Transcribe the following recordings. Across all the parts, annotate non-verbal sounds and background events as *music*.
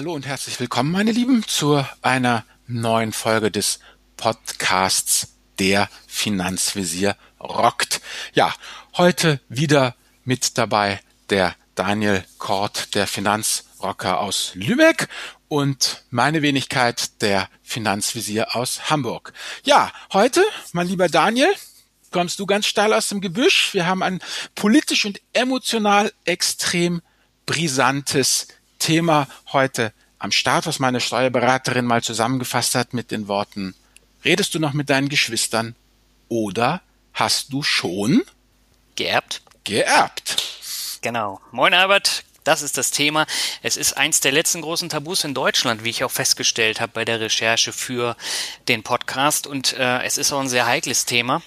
hallo und herzlich willkommen, meine Lieben, zu einer neuen Folge des Podcasts Der Finanzvisier rockt. Ja, heute wieder mit dabei der Daniel Kort, der Finanzrocker aus Lübeck und meine Wenigkeit, der Finanzvisier aus Hamburg. Ja, heute, mein lieber Daniel, kommst du ganz steil aus dem Gebüsch. Wir haben ein politisch und emotional extrem brisantes Thema heute am Start, was meine Steuerberaterin mal zusammengefasst hat mit den Worten, redest du noch mit deinen Geschwistern oder hast du schon geerbt? Geerbt. Genau. Moin Albert, das ist das Thema. Es ist eins der letzten großen Tabus in Deutschland, wie ich auch festgestellt habe bei der Recherche für den Podcast. Und äh, es ist auch ein sehr heikles Thema.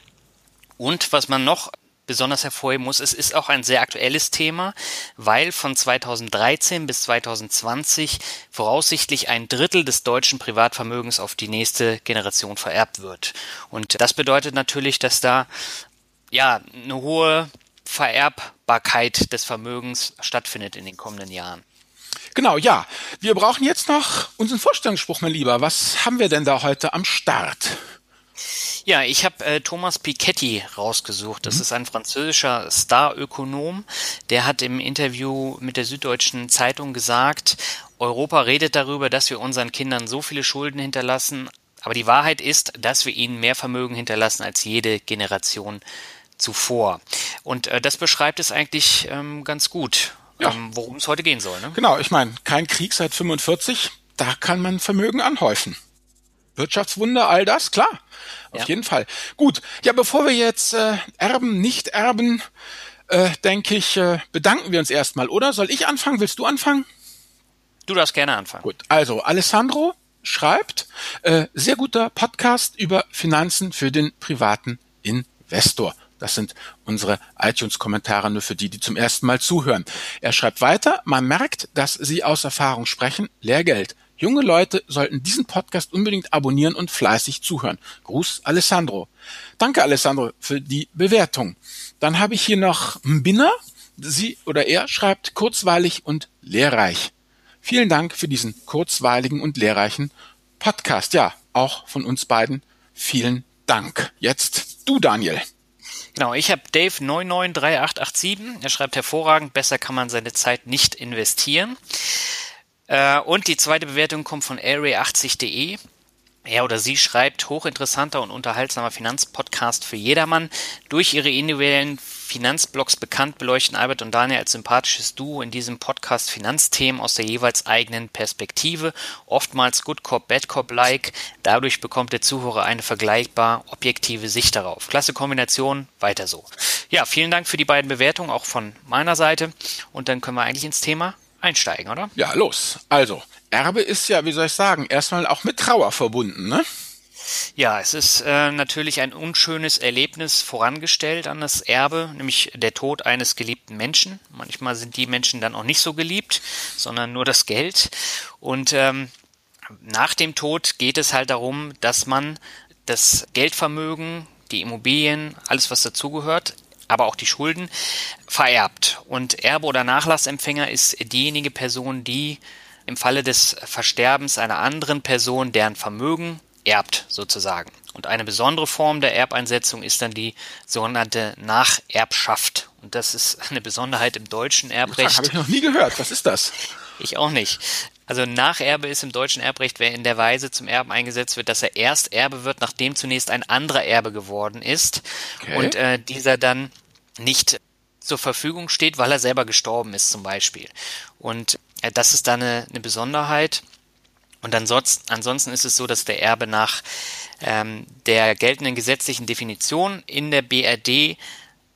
Und was man noch besonders hervorheben muss, es ist auch ein sehr aktuelles Thema, weil von 2013 bis 2020 voraussichtlich ein Drittel des deutschen Privatvermögens auf die nächste Generation vererbt wird. Und das bedeutet natürlich, dass da ja eine hohe Vererbbarkeit des Vermögens stattfindet in den kommenden Jahren. Genau, ja. Wir brauchen jetzt noch unseren Vorstellungsspruch, mein Lieber. Was haben wir denn da heute am Start? Ja, ich habe äh, Thomas Piketty rausgesucht. Das mhm. ist ein französischer Star-Ökonom. Der hat im Interview mit der Süddeutschen Zeitung gesagt, Europa redet darüber, dass wir unseren Kindern so viele Schulden hinterlassen, aber die Wahrheit ist, dass wir ihnen mehr Vermögen hinterlassen als jede Generation zuvor. Und äh, das beschreibt es eigentlich ähm, ganz gut, ja. ähm, worum es heute gehen soll. Ne? Genau, ich meine, kein Krieg seit 45, da kann man Vermögen anhäufen. Wirtschaftswunder, all das, klar. Auf ja. jeden Fall. Gut, ja, bevor wir jetzt äh, erben, nicht erben, äh, denke ich, äh, bedanken wir uns erstmal, oder? Soll ich anfangen? Willst du anfangen? Du darfst gerne anfangen. Gut, also Alessandro schreibt, äh, sehr guter Podcast über Finanzen für den privaten Investor. Das sind unsere iTunes-Kommentare nur für die, die zum ersten Mal zuhören. Er schreibt weiter, man merkt, dass Sie aus Erfahrung sprechen, Lehrgeld. Junge Leute sollten diesen Podcast unbedingt abonnieren und fleißig zuhören. Gruß Alessandro. Danke Alessandro für die Bewertung. Dann habe ich hier noch Mbinner. Sie oder er schreibt kurzweilig und lehrreich. Vielen Dank für diesen kurzweiligen und lehrreichen Podcast. Ja, auch von uns beiden vielen Dank. Jetzt du, Daniel. Genau, ich habe Dave 993887. Er schreibt hervorragend, besser kann man seine Zeit nicht investieren. Äh, und die zweite Bewertung kommt von area80.de. Er oder sie schreibt hochinteressanter und unterhaltsamer Finanzpodcast für jedermann. Durch ihre individuellen Finanzblogs bekannt beleuchten Albert und Daniel als sympathisches Duo in diesem Podcast Finanzthemen aus der jeweils eigenen Perspektive, oftmals Good Cop, Bad Cop-like. Dadurch bekommt der Zuhörer eine vergleichbar objektive Sicht darauf. Klasse Kombination, weiter so. Ja, vielen Dank für die beiden Bewertungen, auch von meiner Seite. Und dann können wir eigentlich ins Thema einsteigen, oder? Ja, los. Also, Erbe ist ja, wie soll ich sagen, erstmal auch mit Trauer verbunden, ne? Ja, es ist äh, natürlich ein unschönes Erlebnis vorangestellt an das Erbe, nämlich der Tod eines geliebten Menschen. Manchmal sind die Menschen dann auch nicht so geliebt, sondern nur das Geld. Und ähm, nach dem Tod geht es halt darum, dass man das Geldvermögen, die Immobilien, alles was dazugehört, aber auch die Schulden vererbt. Und Erbe oder Nachlassempfänger ist diejenige Person, die im Falle des Versterbens einer anderen Person deren Vermögen erbt sozusagen. Und eine besondere Form der Erbeinsetzung ist dann die sogenannte Nacherbschaft. Und das ist eine Besonderheit im deutschen Erbrecht. Habe ich noch nie gehört. Was ist das? Ich auch nicht. Also Nacherbe ist im deutschen Erbrecht, wer in der Weise zum Erben eingesetzt wird, dass er erst Erbe wird, nachdem zunächst ein anderer Erbe geworden ist okay. und äh, dieser dann nicht zur Verfügung steht, weil er selber gestorben ist zum Beispiel. Und äh, das ist dann eine, eine Besonderheit. Und ansonsten, ansonsten ist es so, dass der Erbe nach ähm, der geltenden gesetzlichen Definition in der BRD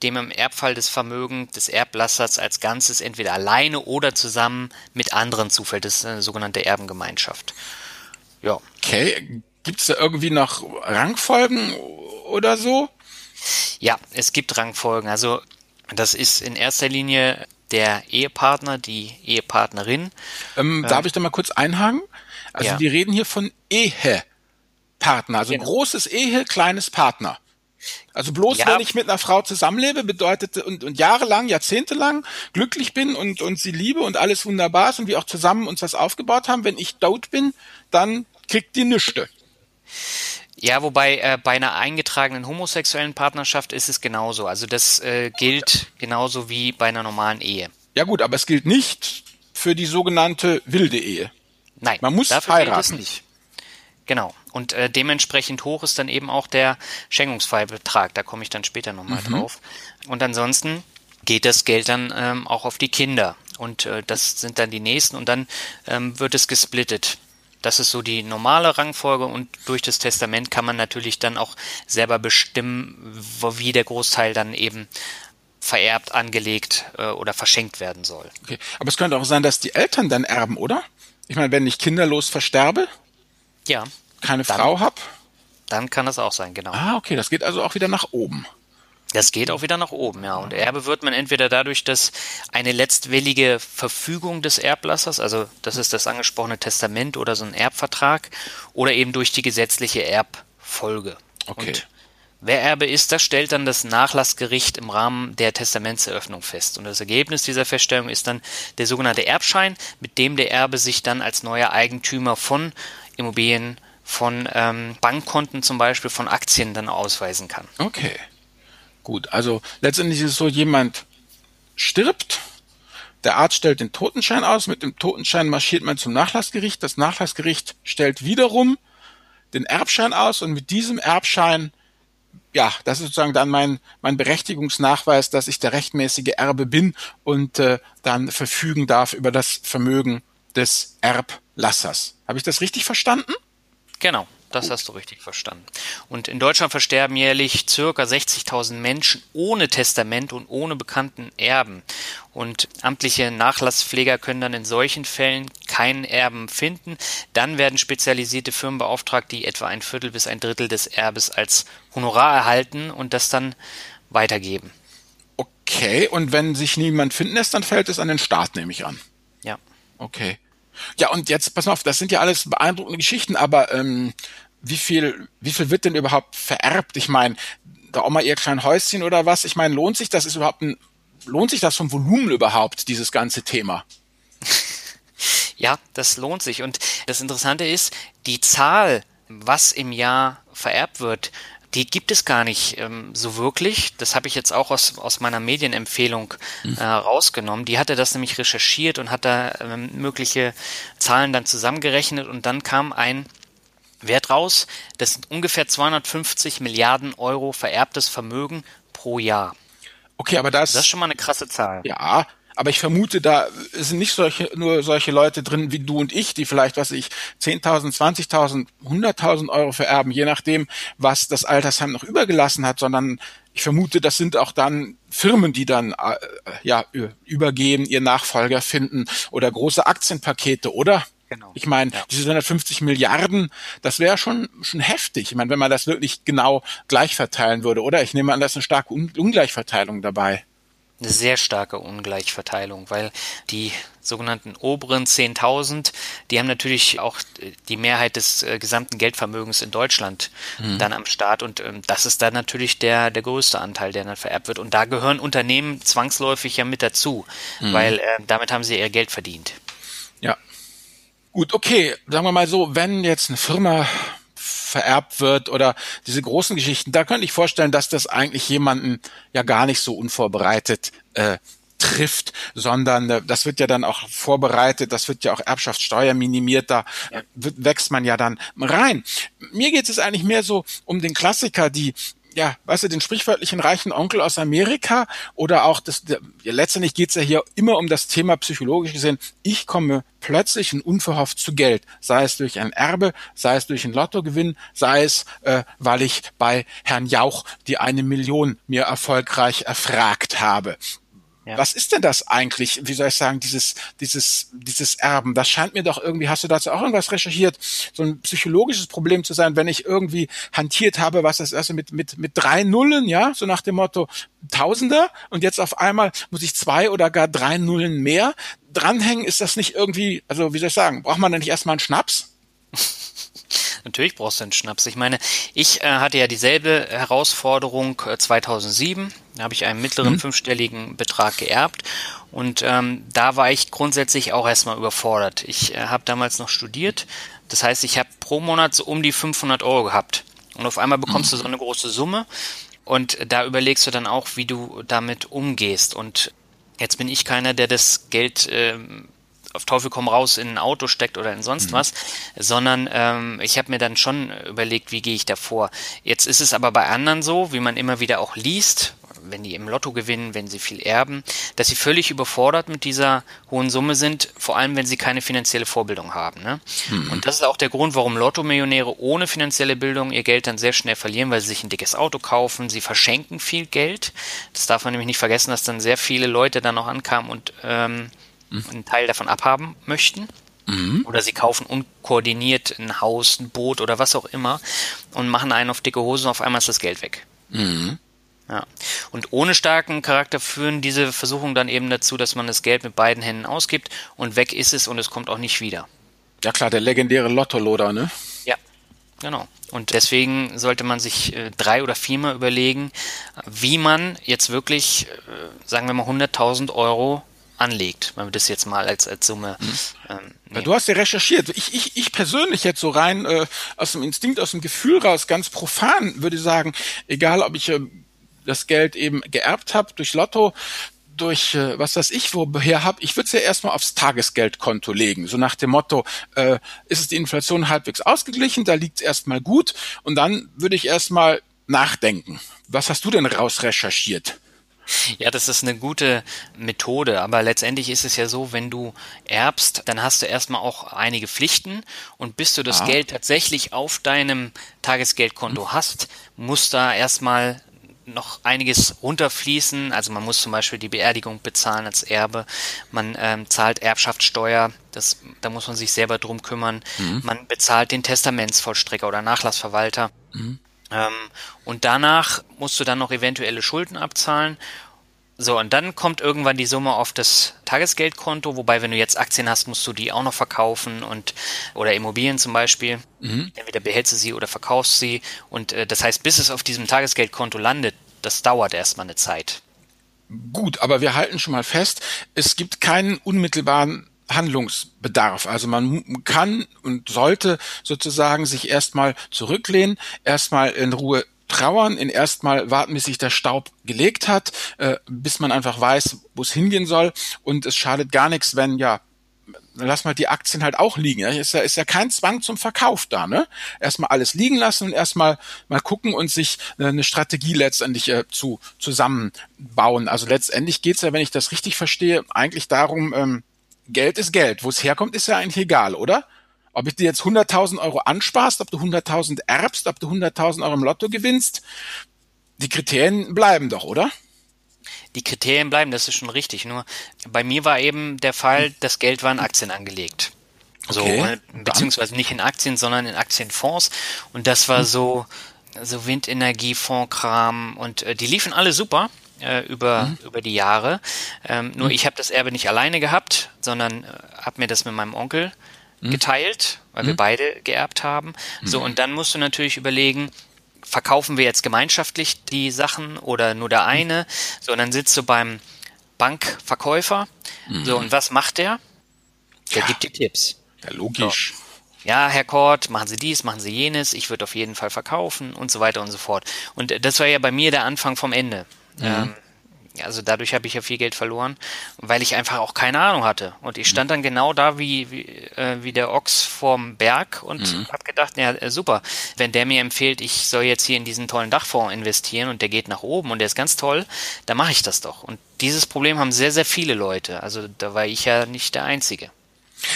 dem im Erbfall des Vermögens des Erblassers als Ganzes entweder alleine oder zusammen mit anderen zufällt. Das ist eine sogenannte Erbengemeinschaft. Ja. Okay. Gibt es da irgendwie noch Rangfolgen oder so? Ja, es gibt Rangfolgen. Also das ist in erster Linie der Ehepartner, die Ehepartnerin. Ähm, ähm, darf ich da mal kurz einhaken? Also ja. wir reden hier von Ehepartner, also genau. großes Ehe, kleines Partner. Also bloß, ja. wenn ich mit einer Frau zusammenlebe, bedeutet und, und jahrelang, jahrzehntelang glücklich bin und, und sie liebe und alles wunderbar ist und wir auch zusammen uns was aufgebaut haben, wenn ich dort bin, dann kriegt die Nüchte. Ja, wobei äh, bei einer eingetragenen homosexuellen Partnerschaft ist es genauso. Also das äh, gilt genauso wie bei einer normalen Ehe. Ja gut, aber es gilt nicht für die sogenannte wilde Ehe. Nein, man muss dafür heiraten. Gilt es nicht. Genau. Und äh, dementsprechend hoch ist dann eben auch der Schenkungsfreibetrag. Da komme ich dann später nochmal mhm. drauf. Und ansonsten geht das Geld dann ähm, auch auf die Kinder. Und äh, das sind dann die nächsten. Und dann ähm, wird es gesplittet. Das ist so die normale Rangfolge und durch das Testament kann man natürlich dann auch selber bestimmen, wie der Großteil dann eben vererbt, angelegt äh, oder verschenkt werden soll. Okay. Aber es könnte auch sein, dass die Eltern dann erben, oder? Ich meine, wenn ich kinderlos versterbe, ja. Keine dann, Frau habe, dann kann das auch sein, genau. Ah, okay, das geht also auch wieder nach oben. Das geht auch wieder nach oben, ja. Und Erbe wird man entweder dadurch, dass eine letztwillige Verfügung des Erblassers, also das ist das angesprochene Testament oder so ein Erbvertrag, oder eben durch die gesetzliche Erbfolge. Okay. Und wer Erbe ist, das stellt dann das Nachlassgericht im Rahmen der Testamentseröffnung fest. Und das Ergebnis dieser Feststellung ist dann der sogenannte Erbschein, mit dem der Erbe sich dann als neuer Eigentümer von Immobilien, von ähm, Bankkonten zum Beispiel, von Aktien dann ausweisen kann. Okay. Gut, also letztendlich ist es so, jemand stirbt, der Arzt stellt den Totenschein aus, mit dem Totenschein marschiert man zum Nachlassgericht, das Nachlassgericht stellt wiederum den Erbschein aus und mit diesem Erbschein, ja, das ist sozusagen dann mein, mein Berechtigungsnachweis, dass ich der rechtmäßige Erbe bin und äh, dann verfügen darf über das Vermögen des Erblassers. Habe ich das richtig verstanden? Genau. Das hast du richtig verstanden. Und in Deutschland versterben jährlich circa 60.000 Menschen ohne Testament und ohne bekannten Erben. Und amtliche Nachlasspfleger können dann in solchen Fällen keinen Erben finden. Dann werden spezialisierte Firmen beauftragt, die etwa ein Viertel bis ein Drittel des Erbes als Honorar erhalten und das dann weitergeben. Okay, und wenn sich niemand finden lässt, dann fällt es an den Staat, nehme ich an. Ja. Okay. Ja, und jetzt, pass mal auf, das sind ja alles beeindruckende Geschichten, aber ähm, wie viel, wie viel wird denn überhaupt vererbt? Ich meine, da auch mal ihr klein Häuschen oder was? Ich meine, lohnt sich das ist überhaupt ein, lohnt sich das vom Volumen überhaupt, dieses ganze Thema? *laughs* Ja, das lohnt sich. Und das Interessante ist, die Zahl, was im Jahr vererbt wird, die gibt es gar nicht ähm, so wirklich. Das habe ich jetzt auch aus, aus meiner Medienempfehlung mhm. äh, rausgenommen. Die hatte das nämlich recherchiert und hat da ähm, mögliche Zahlen dann zusammengerechnet und dann kam ein Wert raus. Das sind ungefähr 250 Milliarden Euro vererbtes Vermögen pro Jahr. Okay, aber das, das ist schon mal eine krasse Zahl. Ja, aber ich vermute, da sind nicht solche, nur solche Leute drin wie du und ich, die vielleicht, was ich, 10.000, 20.000, 100.000 Euro vererben, je nachdem, was das Altersheim noch übergelassen hat, sondern ich vermute, das sind auch dann Firmen, die dann äh, ja übergeben, ihr Nachfolger finden oder große Aktienpakete, oder? Genau. Ich meine, ja. diese 150 Milliarden, das wäre schon schon heftig. Ich meine, wenn man das wirklich genau gleich verteilen würde, oder? Ich nehme an, da ist eine starke Ungleichverteilung dabei eine sehr starke Ungleichverteilung, weil die sogenannten oberen 10.000, die haben natürlich auch die Mehrheit des äh, gesamten Geldvermögens in Deutschland mhm. dann am Start und ähm, das ist dann natürlich der, der größte Anteil, der dann vererbt wird und da gehören Unternehmen zwangsläufig ja mit dazu, mhm. weil äh, damit haben sie ihr Geld verdient. Ja. Gut, okay, sagen wir mal so, wenn jetzt eine Firma vererbt wird oder diese großen Geschichten, da könnte ich vorstellen, dass das eigentlich jemanden ja gar nicht so unvorbereitet äh, trifft, sondern äh, das wird ja dann auch vorbereitet, das wird ja auch Erbschaftssteuer minimiert, da ja. wächst man ja dann rein. Mir geht es eigentlich mehr so um den Klassiker, die ja, weißt du, den sprichwörtlichen reichen Onkel aus Amerika oder auch das, ja, letztendlich geht's ja hier immer um das Thema psychologisch gesehen. Ich komme plötzlich und unverhofft zu Geld, sei es durch ein Erbe, sei es durch ein Lottogewinn, sei es, äh, weil ich bei Herrn Jauch die eine Million mir erfolgreich erfragt habe. Ja. Was ist denn das eigentlich? Wie soll ich sagen, dieses, dieses, dieses Erben? Das scheint mir doch irgendwie, hast du dazu auch irgendwas recherchiert, so ein psychologisches Problem zu sein, wenn ich irgendwie hantiert habe, was das erste mit, mit, mit drei Nullen, ja, so nach dem Motto Tausender und jetzt auf einmal muss ich zwei oder gar drei Nullen mehr dranhängen, ist das nicht irgendwie, also wie soll ich sagen, braucht man da nicht erstmal einen Schnaps? *laughs* Natürlich brauchst du einen Schnaps. Ich meine, ich äh, hatte ja dieselbe Herausforderung äh, 2007. Da habe ich einen mittleren mhm. fünfstelligen Betrag geerbt und ähm, da war ich grundsätzlich auch erstmal überfordert. Ich äh, habe damals noch studiert. Das heißt, ich habe pro Monat so um die 500 Euro gehabt. Und auf einmal bekommst mhm. du so eine große Summe und da überlegst du dann auch, wie du damit umgehst. Und jetzt bin ich keiner, der das Geld ähm, auf Teufel komm raus in ein Auto steckt oder in sonst mhm. was, sondern ähm, ich habe mir dann schon überlegt, wie gehe ich davor. Jetzt ist es aber bei anderen so, wie man immer wieder auch liest, wenn die im Lotto gewinnen, wenn sie viel erben, dass sie völlig überfordert mit dieser hohen Summe sind, vor allem wenn sie keine finanzielle Vorbildung haben. Ne? Mhm. Und das ist auch der Grund, warum Lotto-Millionäre ohne finanzielle Bildung ihr Geld dann sehr schnell verlieren, weil sie sich ein dickes Auto kaufen, sie verschenken viel Geld. Das darf man nämlich nicht vergessen, dass dann sehr viele Leute dann noch ankamen und ähm, einen Teil davon abhaben möchten. Mhm. Oder sie kaufen unkoordiniert ein Haus, ein Boot oder was auch immer und machen einen auf dicke Hose und auf einmal ist das Geld weg. Mhm. Ja. Und ohne starken Charakter führen diese Versuchungen dann eben dazu, dass man das Geld mit beiden Händen ausgibt und weg ist es und es kommt auch nicht wieder. Ja klar, der legendäre Lottoloder, ne? Ja, genau. Und deswegen sollte man sich äh, drei oder viermal überlegen, wie man jetzt wirklich, äh, sagen wir mal, 100.000 Euro anlegt, wenn wir das jetzt mal als, als Summe. Mhm. Ähm, ja, du hast ja recherchiert. Ich, ich, ich persönlich jetzt so rein äh, aus dem Instinkt, aus dem Gefühl raus, ganz profan würde sagen, egal ob ich äh, das Geld eben geerbt habe durch Lotto, durch äh, was weiß ich woher habe, ich würde es ja erstmal aufs Tagesgeldkonto legen. So nach dem Motto, äh, ist es die Inflation halbwegs ausgeglichen, da liegt es erstmal gut und dann würde ich erstmal nachdenken. Was hast du denn raus recherchiert? Ja, das ist eine gute Methode, aber letztendlich ist es ja so, wenn du erbst, dann hast du erstmal auch einige Pflichten und bis du das ah. Geld tatsächlich auf deinem Tagesgeldkonto hm. hast, muss da erstmal noch einiges runterfließen. Also man muss zum Beispiel die Beerdigung bezahlen als Erbe. Man ähm, zahlt Erbschaftssteuer. Das, da muss man sich selber drum kümmern. Mhm. Man bezahlt den Testamentsvollstrecker oder Nachlassverwalter. Mhm. Ähm, und danach musst du dann noch eventuelle Schulden abzahlen. So, und dann kommt irgendwann die Summe auf das Tagesgeldkonto, wobei, wenn du jetzt Aktien hast, musst du die auch noch verkaufen und oder Immobilien zum Beispiel. Mhm. Entweder behältst du sie oder verkaufst sie. Und äh, das heißt, bis es auf diesem Tagesgeldkonto landet, das dauert erstmal eine Zeit. Gut, aber wir halten schon mal fest, es gibt keinen unmittelbaren Handlungsbedarf. Also man kann und sollte sozusagen sich erstmal zurücklehnen, erstmal in Ruhe trauern, in erstmal warten, bis sich der Staub gelegt hat, äh, bis man einfach weiß, wo es hingehen soll. Und es schadet gar nichts, wenn ja lass mal die Aktien halt auch liegen. Ist ja, ist ja kein Zwang zum Verkauf da, ne? Erstmal alles liegen lassen und erstmal mal gucken und sich äh, eine Strategie letztendlich äh, zu zusammenbauen. Also letztendlich geht's ja, wenn ich das richtig verstehe, eigentlich darum, ähm, Geld ist Geld. Wo es herkommt, ist ja eigentlich egal, oder? Ob ich dir jetzt 100.000 Euro ansparst, ob du 100.000 erbst, ob du 100.000 Euro im Lotto gewinnst, die Kriterien bleiben doch, oder? Die Kriterien bleiben, das ist schon richtig. Nur bei mir war eben der Fall, das Geld war in Aktien angelegt. So, okay, beziehungsweise nicht in Aktien, sondern in Aktienfonds. Und das war hm. so, so Windenergiefonds-Kram und äh, die liefen alle super äh, über, mhm. über die Jahre. Ähm, nur mhm. ich habe das Erbe nicht alleine gehabt, sondern äh, habe mir das mit meinem Onkel mhm. geteilt, weil wir mhm. beide geerbt haben. So, mhm. und dann musst du natürlich überlegen, verkaufen wir jetzt gemeinschaftlich die Sachen oder nur der eine? So, und dann sitzt du beim Bankverkäufer. So, und was macht der? Der ja. gibt dir Tipps. Ja, logisch. So ja, Herr Kort, machen Sie dies, machen Sie jenes, ich würde auf jeden Fall verkaufen und so weiter und so fort. Und äh, das war ja bei mir der Anfang vom Ende. Mhm. Ähm, also dadurch habe ich ja viel Geld verloren, weil ich einfach auch keine Ahnung hatte. Und ich stand dann genau da wie, wie, äh, wie der Ochs vorm Berg und mhm. habe gedacht, ja äh, super, wenn der mir empfiehlt, ich soll jetzt hier in diesen tollen Dachfonds investieren und der geht nach oben und der ist ganz toll, dann mache ich das doch. Und dieses Problem haben sehr, sehr viele Leute. Also da war ich ja nicht der Einzige.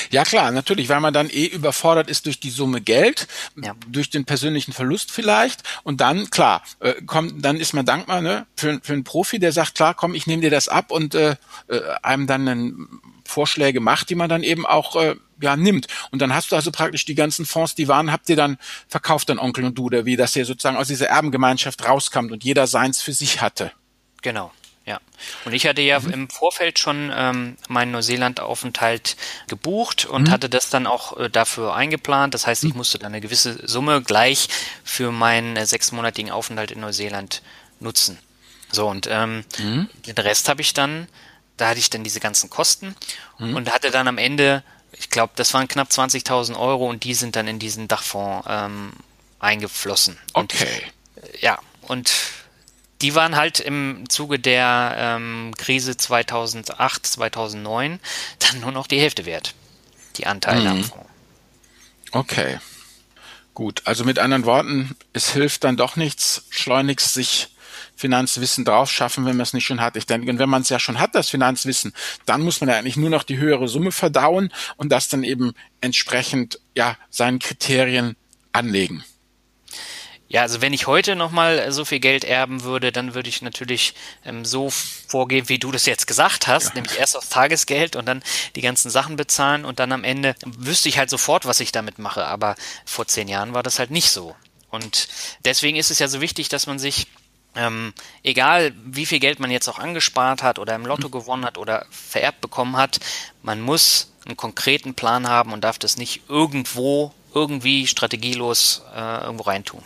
Ja klar, natürlich, weil man dann eh überfordert ist durch die Summe Geld, ja. durch den persönlichen Verlust vielleicht und dann klar, äh, kommt, dann ist man dankbar ne, für, für einen Profi, der sagt, klar, komm, ich nehme dir das ab und äh, äh, einem dann einen Vorschläge macht, die man dann eben auch äh, ja nimmt. Und dann hast du also praktisch die ganzen Fonds, die waren, habt ihr dann verkauft, dann Onkel und du, oder wie, dass ihr sozusagen aus dieser Erbengemeinschaft rauskam und jeder seins für sich hatte. Genau. Ja, und ich hatte ja mhm. im Vorfeld schon ähm, meinen Neuseeland-Aufenthalt gebucht und mhm. hatte das dann auch äh, dafür eingeplant. Das heißt, ich mhm. musste dann eine gewisse Summe gleich für meinen äh, sechsmonatigen Aufenthalt in Neuseeland nutzen. So, und ähm, mhm. den Rest habe ich dann, da hatte ich dann diese ganzen Kosten mhm. und hatte dann am Ende, ich glaube, das waren knapp 20.000 Euro und die sind dann in diesen Dachfonds ähm, eingeflossen. Okay. Und, ja, und die waren halt im Zuge der ähm, Krise 2008, 2009 dann nur noch die Hälfte wert, die Anteile mhm. am Fonds. Okay. Gut, also mit anderen Worten, es hilft dann doch nichts, schleunigst sich Finanzwissen drauf schaffen, wenn man es nicht schon hat. Ich denke, wenn man es ja schon hat, das Finanzwissen, dann muss man ja eigentlich nur noch die höhere Summe verdauen und das dann eben entsprechend ja seinen Kriterien anlegen. Ja, also wenn ich heute nochmal so viel Geld erben würde, dann würde ich natürlich ähm, so vorgehen, wie du das jetzt gesagt hast, ja. nämlich erst aufs Tagesgeld und dann die ganzen Sachen bezahlen und dann am Ende wüsste ich halt sofort, was ich damit mache. Aber vor zehn Jahren war das halt nicht so. Und deswegen ist es ja so wichtig, dass man sich ähm, egal wie viel Geld man jetzt auch angespart hat oder im Lotto mhm. gewonnen hat oder vererbt bekommen hat, man muss einen konkreten Plan haben und darf das nicht irgendwo irgendwie strategielos äh, irgendwo reintun.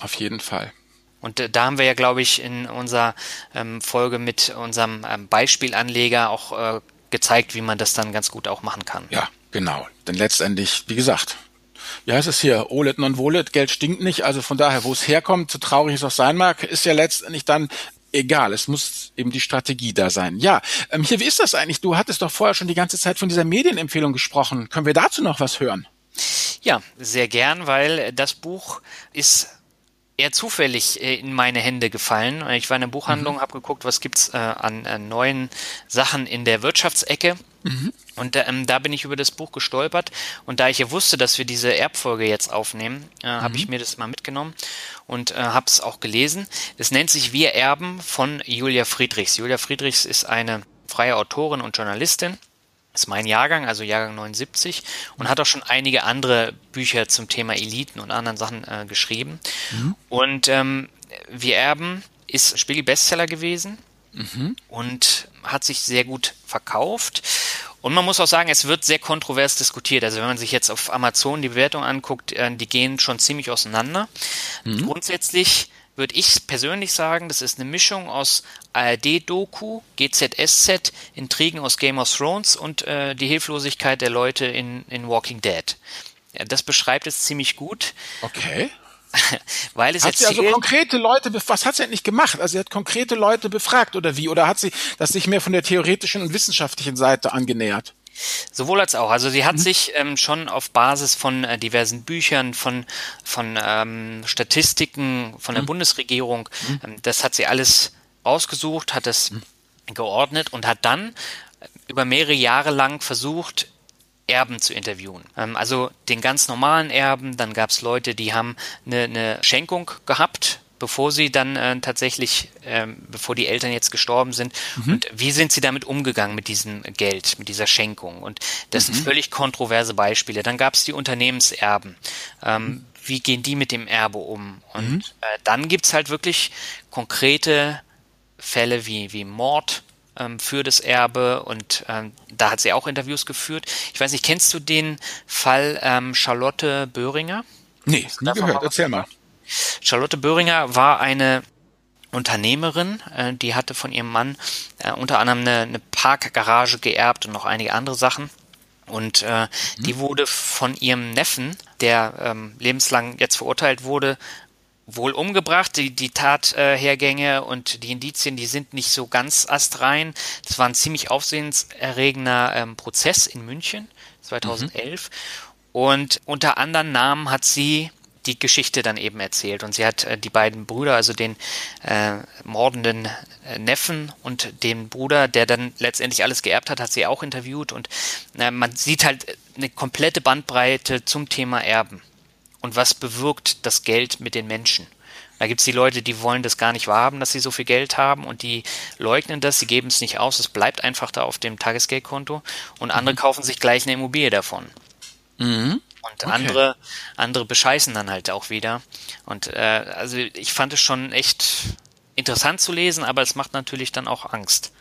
Auf jeden Fall. Und äh, da haben wir ja, glaube ich, in unserer ähm, Folge mit unserem ähm, Beispielanleger auch äh, gezeigt, wie man das dann ganz gut auch machen kann. Ja, genau. Denn letztendlich, wie gesagt, wie heißt es hier, OLED non-Volet, Geld stinkt nicht, also von daher, wo es herkommt, so traurig es auch sein mag, ist ja letztendlich dann egal. Es muss eben die Strategie da sein. Ja, ähm, hier, wie ist das eigentlich? Du hattest doch vorher schon die ganze Zeit von dieser Medienempfehlung gesprochen. Können wir dazu noch was hören? Ja, sehr gern, weil das Buch ist eher zufällig äh, in meine Hände gefallen. Ich war in der Buchhandlung, mhm. habe geguckt, was gibt's äh, an, an neuen Sachen in der Wirtschaftsecke. Mhm. Und ähm, da bin ich über das Buch gestolpert. Und da ich ja wusste, dass wir diese Erbfolge jetzt aufnehmen, äh, mhm. habe ich mir das mal mitgenommen und äh, habe es auch gelesen. Es nennt sich Wir erben von Julia Friedrichs. Julia Friedrichs ist eine freie Autorin und Journalistin ist mein Jahrgang, also Jahrgang 79, und hat auch schon einige andere Bücher zum Thema Eliten und anderen Sachen äh, geschrieben. Mhm. Und ähm, Wir erben ist Spiegel-Bestseller gewesen mhm. und hat sich sehr gut verkauft. Und man muss auch sagen, es wird sehr kontrovers diskutiert. Also wenn man sich jetzt auf Amazon die Bewertung anguckt, äh, die gehen schon ziemlich auseinander. Mhm. Grundsätzlich würde ich persönlich sagen, das ist eine Mischung aus ARD-Doku, GZSZ, Intrigen aus Game of Thrones und äh, die Hilflosigkeit der Leute in, in Walking Dead. Ja, das beschreibt es ziemlich gut. Okay. *laughs* Weil es hat sie also konkrete Leute, was hat sie eigentlich gemacht? Also sie hat konkrete Leute befragt oder wie? Oder hat sie das sich mehr von der theoretischen und wissenschaftlichen Seite angenähert? Sowohl als auch. Also sie hat mhm. sich ähm, schon auf Basis von äh, diversen Büchern, von, von ähm, Statistiken von der mhm. Bundesregierung, mhm. ähm, das hat sie alles ausgesucht, hat es mhm. geordnet und hat dann äh, über mehrere Jahre lang versucht, Erben zu interviewen. Ähm, also den ganz normalen Erben, dann gab es Leute, die haben eine, eine Schenkung gehabt bevor sie dann äh, tatsächlich, äh, bevor die Eltern jetzt gestorben sind. Mhm. Und wie sind sie damit umgegangen mit diesem Geld, mit dieser Schenkung? Und das mhm. sind völlig kontroverse Beispiele. Dann gab es die Unternehmenserben. Ähm, mhm. Wie gehen die mit dem Erbe um? Und mhm. äh, dann gibt's halt wirklich konkrete Fälle wie, wie Mord ähm, für das Erbe und ähm, da hat sie auch Interviews geführt. Ich weiß nicht, kennst du den Fall ähm, Charlotte Böhringer? Nee, nie gehört. Erzähl mal. Charlotte Böhringer war eine Unternehmerin, äh, die hatte von ihrem Mann äh, unter anderem eine, eine Parkgarage geerbt und noch einige andere Sachen. Und äh, mhm. die wurde von ihrem Neffen, der ähm, lebenslang jetzt verurteilt wurde, wohl umgebracht. Die, die Tathergänge und die Indizien, die sind nicht so ganz astrein. Das war ein ziemlich aufsehenserregender ähm, Prozess in München 2011. Mhm. Und unter anderen Namen hat sie die Geschichte dann eben erzählt. Und sie hat äh, die beiden Brüder, also den äh, mordenden äh, Neffen und den Bruder, der dann letztendlich alles geerbt hat, hat sie auch interviewt. Und äh, man sieht halt eine komplette Bandbreite zum Thema Erben. Und was bewirkt das Geld mit den Menschen? Da gibt es die Leute, die wollen das gar nicht wahrhaben, dass sie so viel Geld haben und die leugnen das, sie geben es nicht aus, es bleibt einfach da auf dem Tagesgeldkonto und andere mhm. kaufen sich gleich eine Immobilie davon. Mhm. Und okay. andere, andere bescheißen dann halt auch wieder. Und äh, also ich fand es schon echt interessant zu lesen, aber es macht natürlich dann auch Angst.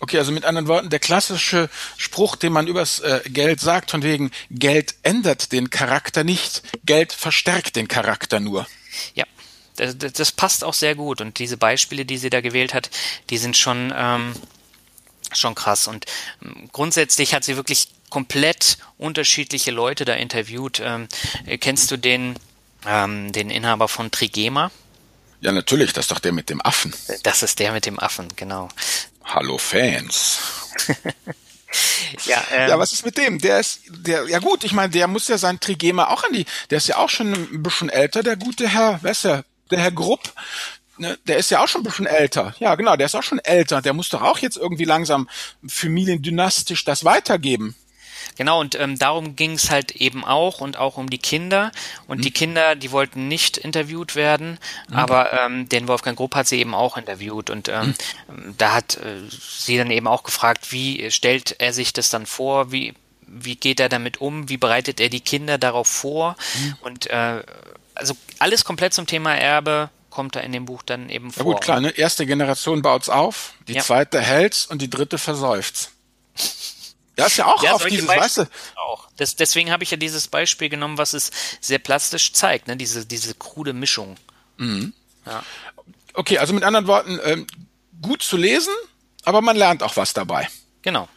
Okay, also mit anderen Worten, der klassische Spruch, den man übers äh, Geld sagt, von wegen Geld ändert den Charakter nicht, Geld verstärkt den Charakter nur. Ja, das, das passt auch sehr gut. Und diese Beispiele, die sie da gewählt hat, die sind schon, ähm, schon krass. Und ähm, grundsätzlich hat sie wirklich komplett unterschiedliche Leute da interviewt. Ähm, kennst du den, ähm, den Inhaber von Trigema? Ja, natürlich, das ist doch der mit dem Affen. Das ist der mit dem Affen, genau. Hallo Fans. *laughs* ja, ähm, ja, was ist mit dem? Der ist, der, ja gut, ich meine, der muss ja sein Trigema auch an die, der ist ja auch schon ein bisschen älter, der gute Herr, der? Der Herr Grupp, ne, der ist ja auch schon ein bisschen älter. Ja, genau, der ist auch schon älter. Der muss doch auch jetzt irgendwie langsam familiendynastisch das weitergeben. Genau, und ähm, darum ging es halt eben auch und auch um die Kinder. Und mhm. die Kinder, die wollten nicht interviewt werden, mhm. aber ähm, den Wolfgang Grupp hat sie eben auch interviewt. Und ähm, mhm. da hat äh, sie dann eben auch gefragt, wie stellt er sich das dann vor, wie, wie geht er damit um, wie bereitet er die Kinder darauf vor? Mhm. Und äh, also alles komplett zum Thema Erbe kommt da in dem Buch dann eben vor. Ja gut, klar, ne? erste Generation baut's auf, die ja. zweite hält's und die dritte versäuft's. Ja, ist ja auch ja, auf dieses, weißt du. Auch. Das, deswegen habe ich ja dieses Beispiel genommen, was es sehr plastisch zeigt, ne? diese, diese krude Mischung. Mhm. Ja. Okay, also mit anderen Worten, ähm, gut zu lesen, aber man lernt auch was dabei. Genau.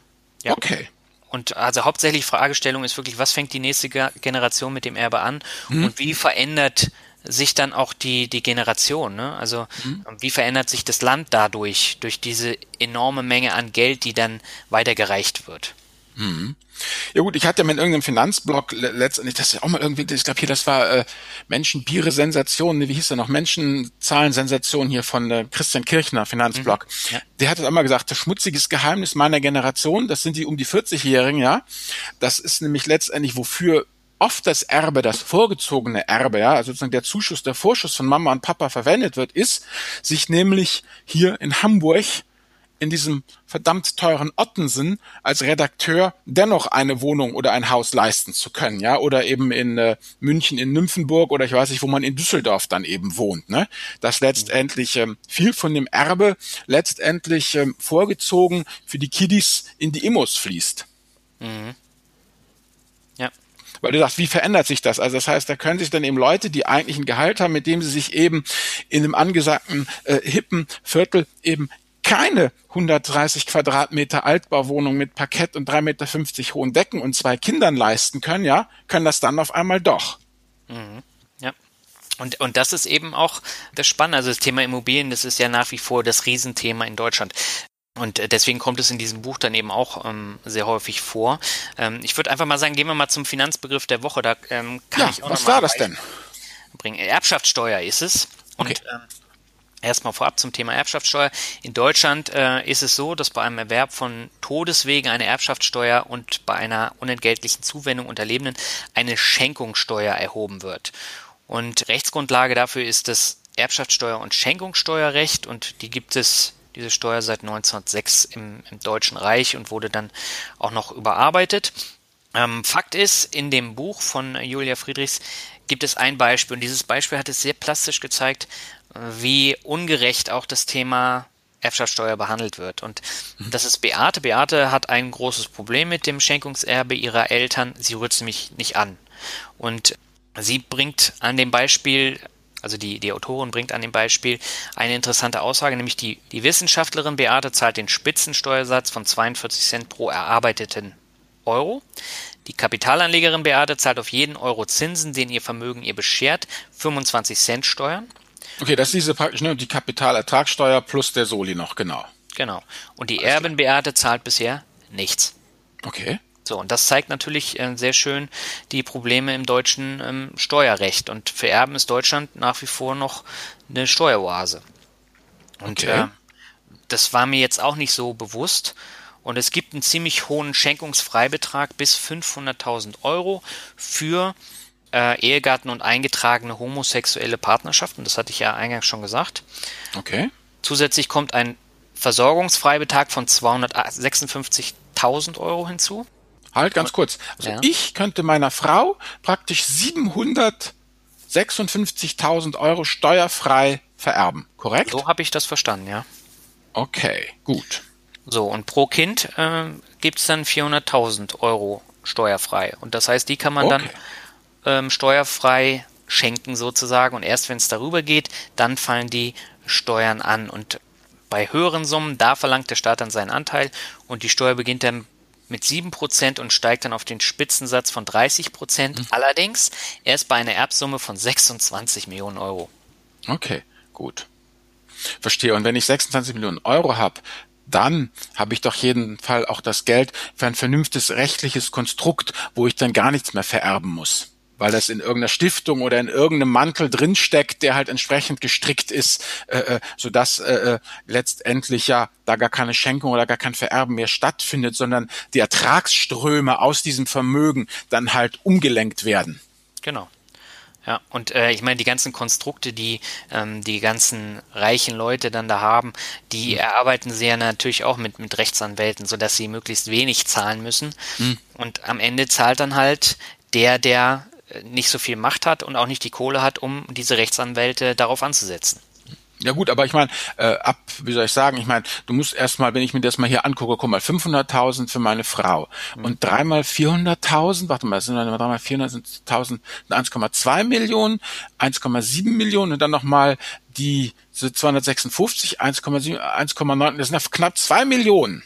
Ja. Okay. Und also hauptsächlich Fragestellung ist wirklich, was fängt die nächste Generation mit dem Erbe an mhm. und wie verändert sich dann auch die, die Generation, ne? Also mhm. wie verändert sich das Land dadurch, durch diese enorme Menge an Geld, die dann weitergereicht wird? Mhm. Ja gut, ich hatte ja in irgendeinem Finanzblog letztendlich, das ist ja auch mal irgendwie, ich glaube hier, das war äh, Menschen, Biere, Sensationen, wie hieß der noch, Menschen, Zahlen, Sensationen hier von äh, Christian Kirchner, Finanzblog. Mhm. Ja. Der hat einmal gesagt, das schmutziges Geheimnis meiner Generation, das sind die um die 40-Jährigen, ja. Das ist nämlich letztendlich, wofür oft das Erbe, das vorgezogene Erbe, ja, also sozusagen der Zuschuss, der Vorschuss von Mama und Papa verwendet wird, ist, sich nämlich hier in Hamburg in diesem verdammt teuren Ottensen als Redakteur dennoch eine Wohnung oder ein Haus leisten zu können, ja, oder eben in äh, München in Nymphenburg oder ich weiß nicht, wo man in Düsseldorf dann eben wohnt, ne, dass letztendlich ähm, viel von dem Erbe letztendlich ähm, vorgezogen für die Kiddies in die Immos fließt. Mhm. Weil du sagst, wie verändert sich das? Also das heißt, da können sich dann eben Leute, die eigentlich ein Gehalt haben, mit dem sie sich eben in einem angesagten äh, hippen Viertel eben keine 130 Quadratmeter Altbauwohnung mit Parkett und 3,50 Meter hohen Decken und zwei Kindern leisten können, ja, können das dann auf einmal doch. Mhm. Ja. Und, und das ist eben auch das Spannende. Also das Thema Immobilien, das ist ja nach wie vor das Riesenthema in Deutschland. Und äh, deswegen kommt es in diesem Buch dann eben auch ähm, sehr häufig vor. Ähm, ich würde einfach mal sagen, gehen wir mal zum Finanzbegriff der Woche. Da ähm, kann ja, ich auch was war das denn? Bringen. Erbschaftssteuer ist es. Okay. Und, ähm, Erstmal vorab zum Thema Erbschaftssteuer. In Deutschland äh, ist es so, dass bei einem Erwerb von Todeswegen eine Erbschaftssteuer und bei einer unentgeltlichen Zuwendung unter Lebenden eine Schenkungssteuer erhoben wird. Und Rechtsgrundlage dafür ist das Erbschaftssteuer- und Schenkungssteuerrecht und die gibt es, diese Steuer seit 1906 im, im Deutschen Reich und wurde dann auch noch überarbeitet. Ähm, Fakt ist, in dem Buch von Julia Friedrichs gibt es ein Beispiel und dieses Beispiel hat es sehr plastisch gezeigt, wie ungerecht auch das Thema Erbschaftssteuer behandelt wird. Und mhm. das ist Beate. Beate hat ein großes Problem mit dem Schenkungserbe ihrer Eltern. Sie rührt es nämlich nicht an. Und sie bringt an dem Beispiel, also die, die Autorin bringt an dem Beispiel eine interessante Aussage, nämlich die, die Wissenschaftlerin Beate zahlt den Spitzensteuersatz von 42 Cent pro erarbeiteten Euro. Die Kapitalanlegerin Beate zahlt auf jeden Euro Zinsen, den ihr Vermögen ihr beschert, 25 Cent Steuern. Okay, das ist diese praktisch ne, die Kapitalertragssteuer plus der Soli noch, genau. Genau. Und die Erben Beate zahlt bisher nichts. Okay. So, und das zeigt natürlich äh, sehr schön die Probleme im deutschen ähm, Steuerrecht. Und für Erben ist Deutschland nach wie vor noch eine Steueroase. Und okay. äh, das war mir jetzt auch nicht so bewusst. Und es gibt einen ziemlich hohen Schenkungsfreibetrag bis 500.000 Euro für äh, Ehegatten und eingetragene homosexuelle Partnerschaften. Das hatte ich ja eingangs schon gesagt. Okay. Zusätzlich kommt ein Versorgungsfreibetrag von 256.000 Euro hinzu. Halt ganz kurz. Also ja. ich könnte meiner Frau praktisch 756.000 Euro steuerfrei vererben, korrekt? So habe ich das verstanden, ja. Okay, gut. So, und pro Kind äh, gibt es dann 400.000 Euro steuerfrei. Und das heißt, die kann man okay. dann ähm, steuerfrei schenken sozusagen. Und erst wenn es darüber geht, dann fallen die Steuern an. Und bei höheren Summen, da verlangt der Staat dann seinen Anteil und die Steuer beginnt dann mit 7% und steigt dann auf den Spitzensatz von 30%. Mhm. Allerdings erst bei einer Erbsumme von 26 Millionen Euro. Okay, gut. Verstehe. Und wenn ich 26 Millionen Euro habe, dann habe ich doch jeden Fall auch das Geld für ein vernünftiges rechtliches Konstrukt, wo ich dann gar nichts mehr vererben muss weil das in irgendeiner Stiftung oder in irgendeinem Mantel drinsteckt, der halt entsprechend gestrickt ist, äh, äh sodass äh, äh, letztendlich ja da gar keine Schenkung oder gar kein Vererben mehr stattfindet, sondern die Ertragsströme aus diesem Vermögen dann halt umgelenkt werden. Genau. Ja, und äh, ich meine, die ganzen Konstrukte, die ähm, die ganzen reichen Leute dann da haben, die mhm. erarbeiten sie ja natürlich auch mit, mit Rechtsanwälten, sodass sie möglichst wenig zahlen müssen. Mhm. Und am Ende zahlt dann halt der, der nicht so viel Macht hat und auch nicht die Kohle hat, um diese Rechtsanwälte darauf anzusetzen. Ja gut, aber ich meine, äh, ab, wie soll ich sagen, ich meine, du musst erstmal, wenn ich mir das mal hier angucke, guck mal, 500.000 für meine Frau mhm. und dreimal 400.000, warte mal, das sind dann dreimal 400.000, 1,2 Millionen, 1,7 Millionen und dann nochmal die 256, 1,7, 1,9, das sind knapp zwei Millionen.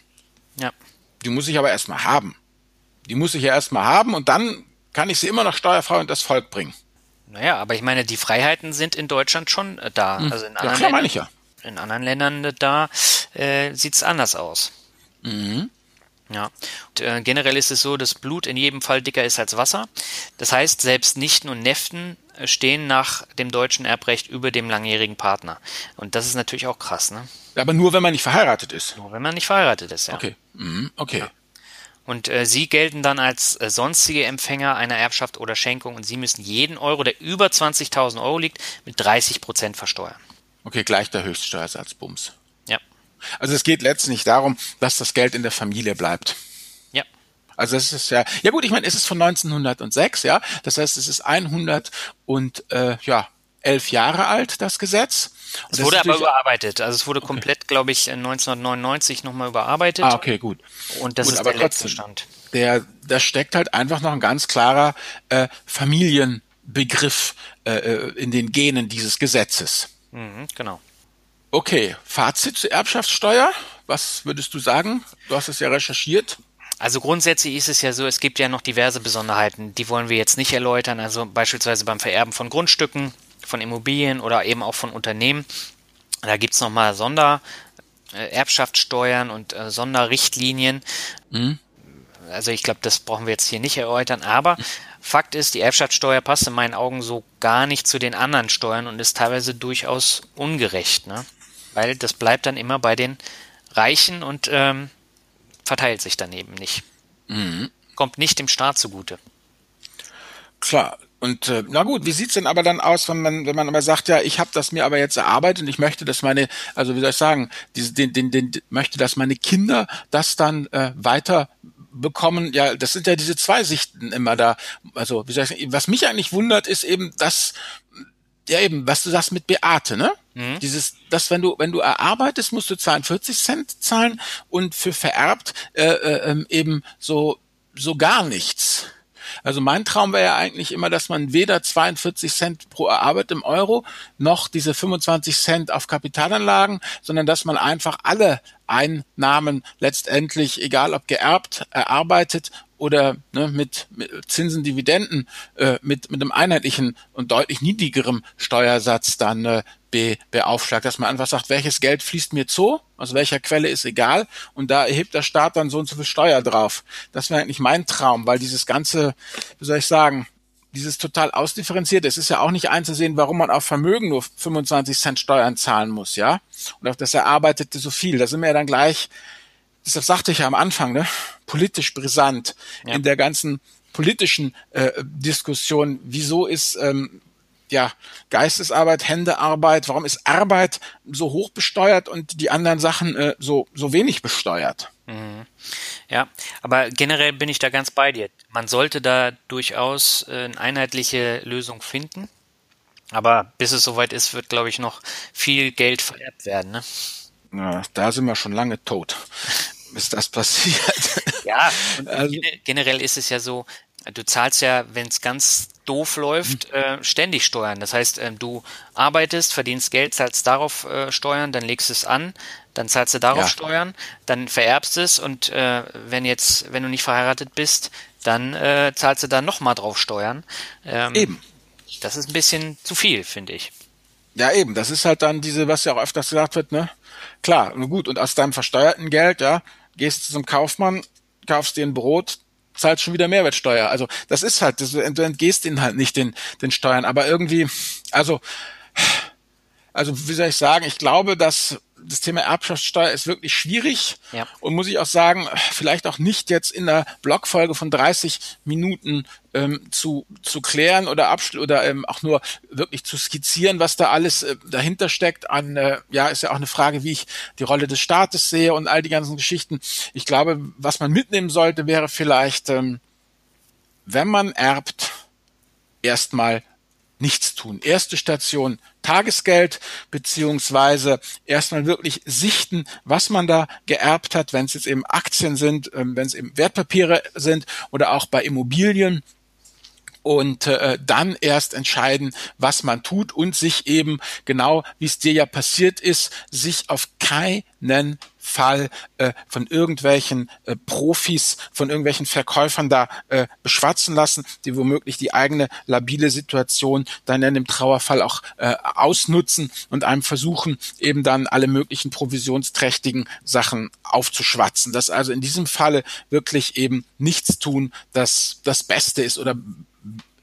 Ja. Die muss ich aber erstmal haben. Die muss ich ja erstmal haben und dann kann ich sie immer noch steuerfrei und das Volk bringen. Naja, aber ich meine, die Freiheiten sind in Deutschland schon äh, da. Hm. Also in anderen, ja, klar, Ländern, ich ja. in anderen Ländern äh, da äh, sieht es anders aus. Mhm. Ja. Und, äh, generell ist es so, dass Blut in jedem Fall dicker ist als Wasser. Das heißt, selbst Nichten und Neften äh, stehen nach dem deutschen Erbrecht über dem langjährigen Partner. Und das ist natürlich auch krass, ne? Aber nur, wenn man nicht verheiratet ist. Nur, wenn man nicht verheiratet ist, ja. Okay. Mhm. Okay. Ja. Und äh, Sie gelten dann als äh, sonstige Empfänger einer Erbschaft oder Schenkung und Sie müssen jeden Euro, der über 20.000 Euro liegt, mit 30 Prozent versteuern. Okay, gleich der Höchststeuersatz, Bums. Ja. Also es geht letztlich darum, dass das Geld in der Familie bleibt. Ja. Also es ist ja, ja gut, ich meine, es ist von 1906, ja, das heißt, es ist 100 und äh, ja elf Jahre alt, das Gesetz. Und es wurde aber überarbeitet. Also es wurde okay. komplett, glaube ich, 1999 nochmal überarbeitet. Ah, okay, gut. Und das gut, ist der letzte Stand. Der, da steckt halt einfach noch ein ganz klarer äh, Familienbegriff äh, äh, in den Genen dieses Gesetzes. Mhm, genau. Okay, Fazit zur Erbschaftssteuer. Was würdest du sagen? Du hast es ja recherchiert. Also grundsätzlich ist es ja so, es gibt ja noch diverse Besonderheiten, die wollen wir jetzt nicht erläutern. Also beispielsweise beim Vererben von Grundstücken von Immobilien oder eben auch von Unternehmen. Da gibt es nochmal Sondererbschaftssteuern äh, und äh, Sonderrichtlinien. Mhm. Also ich glaube, das brauchen wir jetzt hier nicht erläutern, aber Fakt ist, die Erbschaftssteuer passt in meinen Augen so gar nicht zu den anderen Steuern und ist teilweise durchaus ungerecht, ne? Weil das bleibt dann immer bei den Reichen und ähm, verteilt sich dann eben nicht. Mhm. Kommt nicht dem Staat zugute. Klar, und äh, na gut, wie sieht's denn aber dann aus, wenn man wenn man aber sagt, ja, ich habe das mir aber jetzt erarbeitet und ich möchte, dass meine, also wie soll ich sagen, diese, den, den, den, möchte, dass meine Kinder das dann äh, weiter bekommen. Ja, das sind ja diese zwei Sichten immer da. Also wie soll ich sagen, was mich eigentlich wundert, ist eben das, ja eben, was du sagst mit Beate, ne? Mhm. Dieses, dass wenn du wenn du erarbeitest, musst du 42 Cent zahlen und für vererbt äh, äh, ähm, eben so so gar nichts. Also mein Traum wäre ja eigentlich immer, dass man weder 42 Cent pro erarbeitetem Euro noch diese 25 Cent auf Kapitalanlagen, sondern dass man einfach alle Einnahmen letztendlich, egal ob geerbt, erarbeitet oder ne, mit, mit Zinsen, Dividenden, äh, mit, mit einem einheitlichen und deutlich niedrigerem Steuersatz dann äh, be, beaufschlagt, dass man einfach sagt, welches Geld fließt mir zu, aus welcher Quelle ist egal und da erhebt der Staat dann so und so viel Steuer drauf. Das wäre eigentlich mein Traum, weil dieses ganze, wie soll ich sagen, dieses total ausdifferenziert, es ist ja auch nicht einzusehen, warum man auf Vermögen nur 25 Cent Steuern zahlen muss, ja, und auf das Erarbeitete so viel. Da sind wir ja dann gleich, deshalb sagte ich ja am Anfang, ne, politisch brisant ja. in der ganzen politischen äh, Diskussion. Wieso ist ähm, ja, Geistesarbeit, Händearbeit, warum ist Arbeit so hoch besteuert und die anderen Sachen äh, so, so wenig besteuert? Mhm. Ja, aber generell bin ich da ganz bei dir. Man sollte da durchaus äh, eine einheitliche Lösung finden. Aber bis es soweit ist, wird, glaube ich, noch viel Geld vererbt werden. Ne? Ja, da sind wir schon lange tot, *laughs* bis das passiert. *laughs* Ja, und also, generell ist es ja so, du zahlst ja, wenn es ganz doof läuft, mhm. äh, ständig Steuern. Das heißt, äh, du arbeitest, verdienst Geld, zahlst darauf äh, Steuern, dann legst es an, dann zahlst du darauf ja. Steuern, dann vererbst es und äh, wenn jetzt, wenn du nicht verheiratet bist, dann äh, zahlst du da nochmal drauf Steuern. Ähm, eben. Das ist ein bisschen zu viel, finde ich. Ja, eben. Das ist halt dann diese, was ja auch öfters gesagt wird, ne? Klar, gut. Und aus deinem versteuerten Geld, ja, gehst du zum Kaufmann, kaufst dir ein Brot, zahlst schon wieder Mehrwertsteuer. Also das ist halt, das, du entgehst ihnen halt nicht den, den Steuern. Aber irgendwie, also, also wie soll ich sagen, ich glaube, dass das Thema Erbschaftssteuer ist wirklich schwierig ja. und muss ich auch sagen, vielleicht auch nicht jetzt in der Blogfolge von 30 Minuten ähm, zu, zu klären oder abschl oder ähm, auch nur wirklich zu skizzieren, was da alles äh, dahinter steckt. An äh, ja, ist ja auch eine Frage, wie ich die Rolle des Staates sehe und all die ganzen Geschichten. Ich glaube, was man mitnehmen sollte, wäre vielleicht, ähm, wenn man erbt, erstmal nichts tun. Erste Station Tagesgeld, beziehungsweise erstmal wirklich sichten, was man da geerbt hat, wenn es jetzt eben Aktien sind, ähm, wenn es eben Wertpapiere sind oder auch bei Immobilien und äh, dann erst entscheiden, was man tut und sich eben genau, wie es dir ja passiert ist, sich auf keinen Fall äh, von irgendwelchen äh, Profis, von irgendwelchen Verkäufern da äh, beschwatzen lassen, die womöglich die eigene labile Situation dann in dem Trauerfall auch äh, ausnutzen und einem versuchen, eben dann alle möglichen provisionsträchtigen Sachen aufzuschwatzen. Dass also in diesem Falle wirklich eben nichts tun, das das Beste ist oder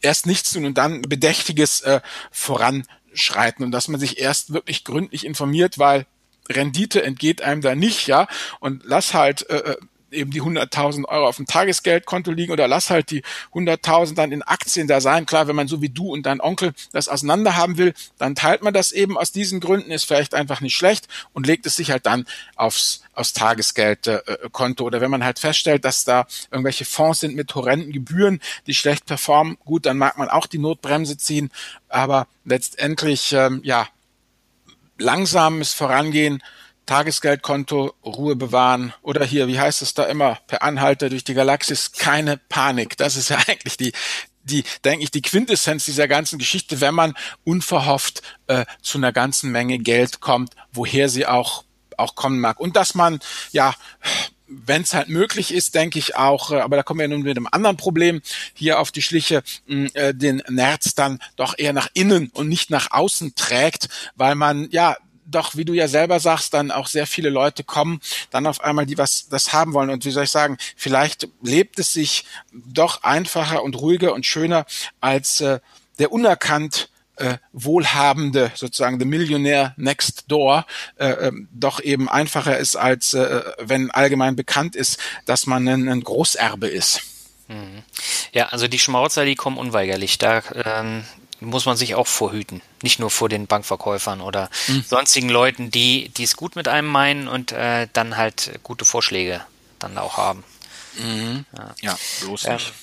erst nichts tun und dann bedächtiges äh, voranschreiten und dass man sich erst wirklich gründlich informiert, weil Rendite entgeht einem da nicht, ja, und lass halt äh, äh eben die 100.000 Euro auf dem Tagesgeldkonto liegen oder lass halt die 100.000 dann in Aktien da sein. Klar, wenn man so wie du und dein Onkel das auseinander haben will, dann teilt man das eben aus diesen Gründen, ist vielleicht einfach nicht schlecht und legt es sich halt dann aufs, aufs Tagesgeldkonto. Oder wenn man halt feststellt, dass da irgendwelche Fonds sind mit horrenden Gebühren, die schlecht performen, gut, dann mag man auch die Notbremse ziehen. Aber letztendlich, ähm, ja, langsames Vorangehen, Tagesgeldkonto, Ruhe bewahren oder hier, wie heißt es da immer, per Anhalter durch die Galaxis, keine Panik. Das ist ja *laughs* eigentlich die, die, denke ich, die Quintessenz dieser ganzen Geschichte, wenn man unverhofft äh, zu einer ganzen Menge Geld kommt, woher sie auch, auch kommen mag. Und dass man, ja, wenn es halt möglich ist, denke ich auch, äh, aber da kommen wir nun mit einem anderen Problem hier auf die Schliche, äh, den Nerz dann doch eher nach innen und nicht nach außen trägt, weil man ja doch, wie du ja selber sagst, dann auch sehr viele Leute kommen, dann auf einmal, die was das haben wollen. Und wie soll ich sagen, vielleicht lebt es sich doch einfacher und ruhiger und schöner als äh, der unerkannt äh, wohlhabende, sozusagen the Millionaire next door, äh, äh, doch eben einfacher ist, als äh, wenn allgemein bekannt ist, dass man ein, ein Großerbe ist. Mhm. Ja, also die Schmauzer, die kommen unweigerlich. Da ähm, muss man sich auch vorhüten. Nicht nur vor den Bankverkäufern oder mhm. sonstigen Leuten, die es gut mit einem meinen und äh, dann halt gute Vorschläge dann auch haben. Mhm. Ja. ja, bloß nicht. Ähm,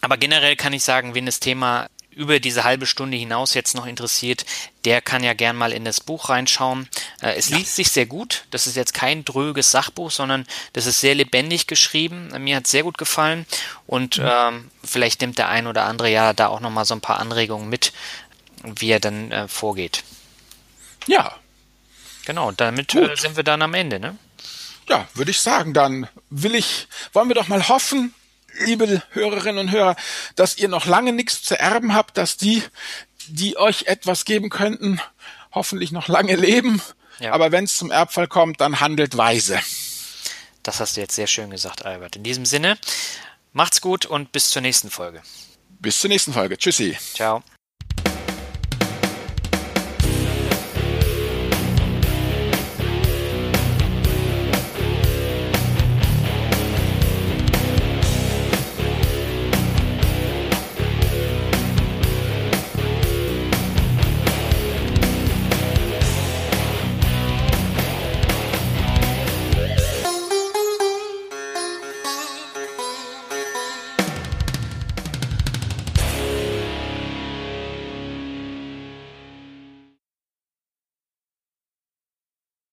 aber generell kann ich sagen, wenn das Thema über diese halbe Stunde hinaus jetzt noch interessiert, der kann ja gern mal in das Buch reinschauen. Äh, es ja. liest sich sehr gut. Das ist jetzt kein dröges Sachbuch, sondern das ist sehr lebendig geschrieben. Mir hat es sehr gut gefallen und mhm. ähm, vielleicht nimmt der ein oder andere ja da auch nochmal so ein paar Anregungen mit, wie er dann äh, vorgeht. Ja. Genau, damit äh, sind wir dann am Ende, ne? Ja, würde ich sagen, dann will ich, wollen wir doch mal hoffen, liebe Hörerinnen und Hörer, dass ihr noch lange nichts zu erben habt, dass die, die euch etwas geben könnten, hoffentlich noch lange leben. Ja. Aber wenn es zum Erbfall kommt, dann handelt weise. Das hast du jetzt sehr schön gesagt, Albert. In diesem Sinne, macht's gut und bis zur nächsten Folge. Bis zur nächsten Folge. Tschüssi. Ciao.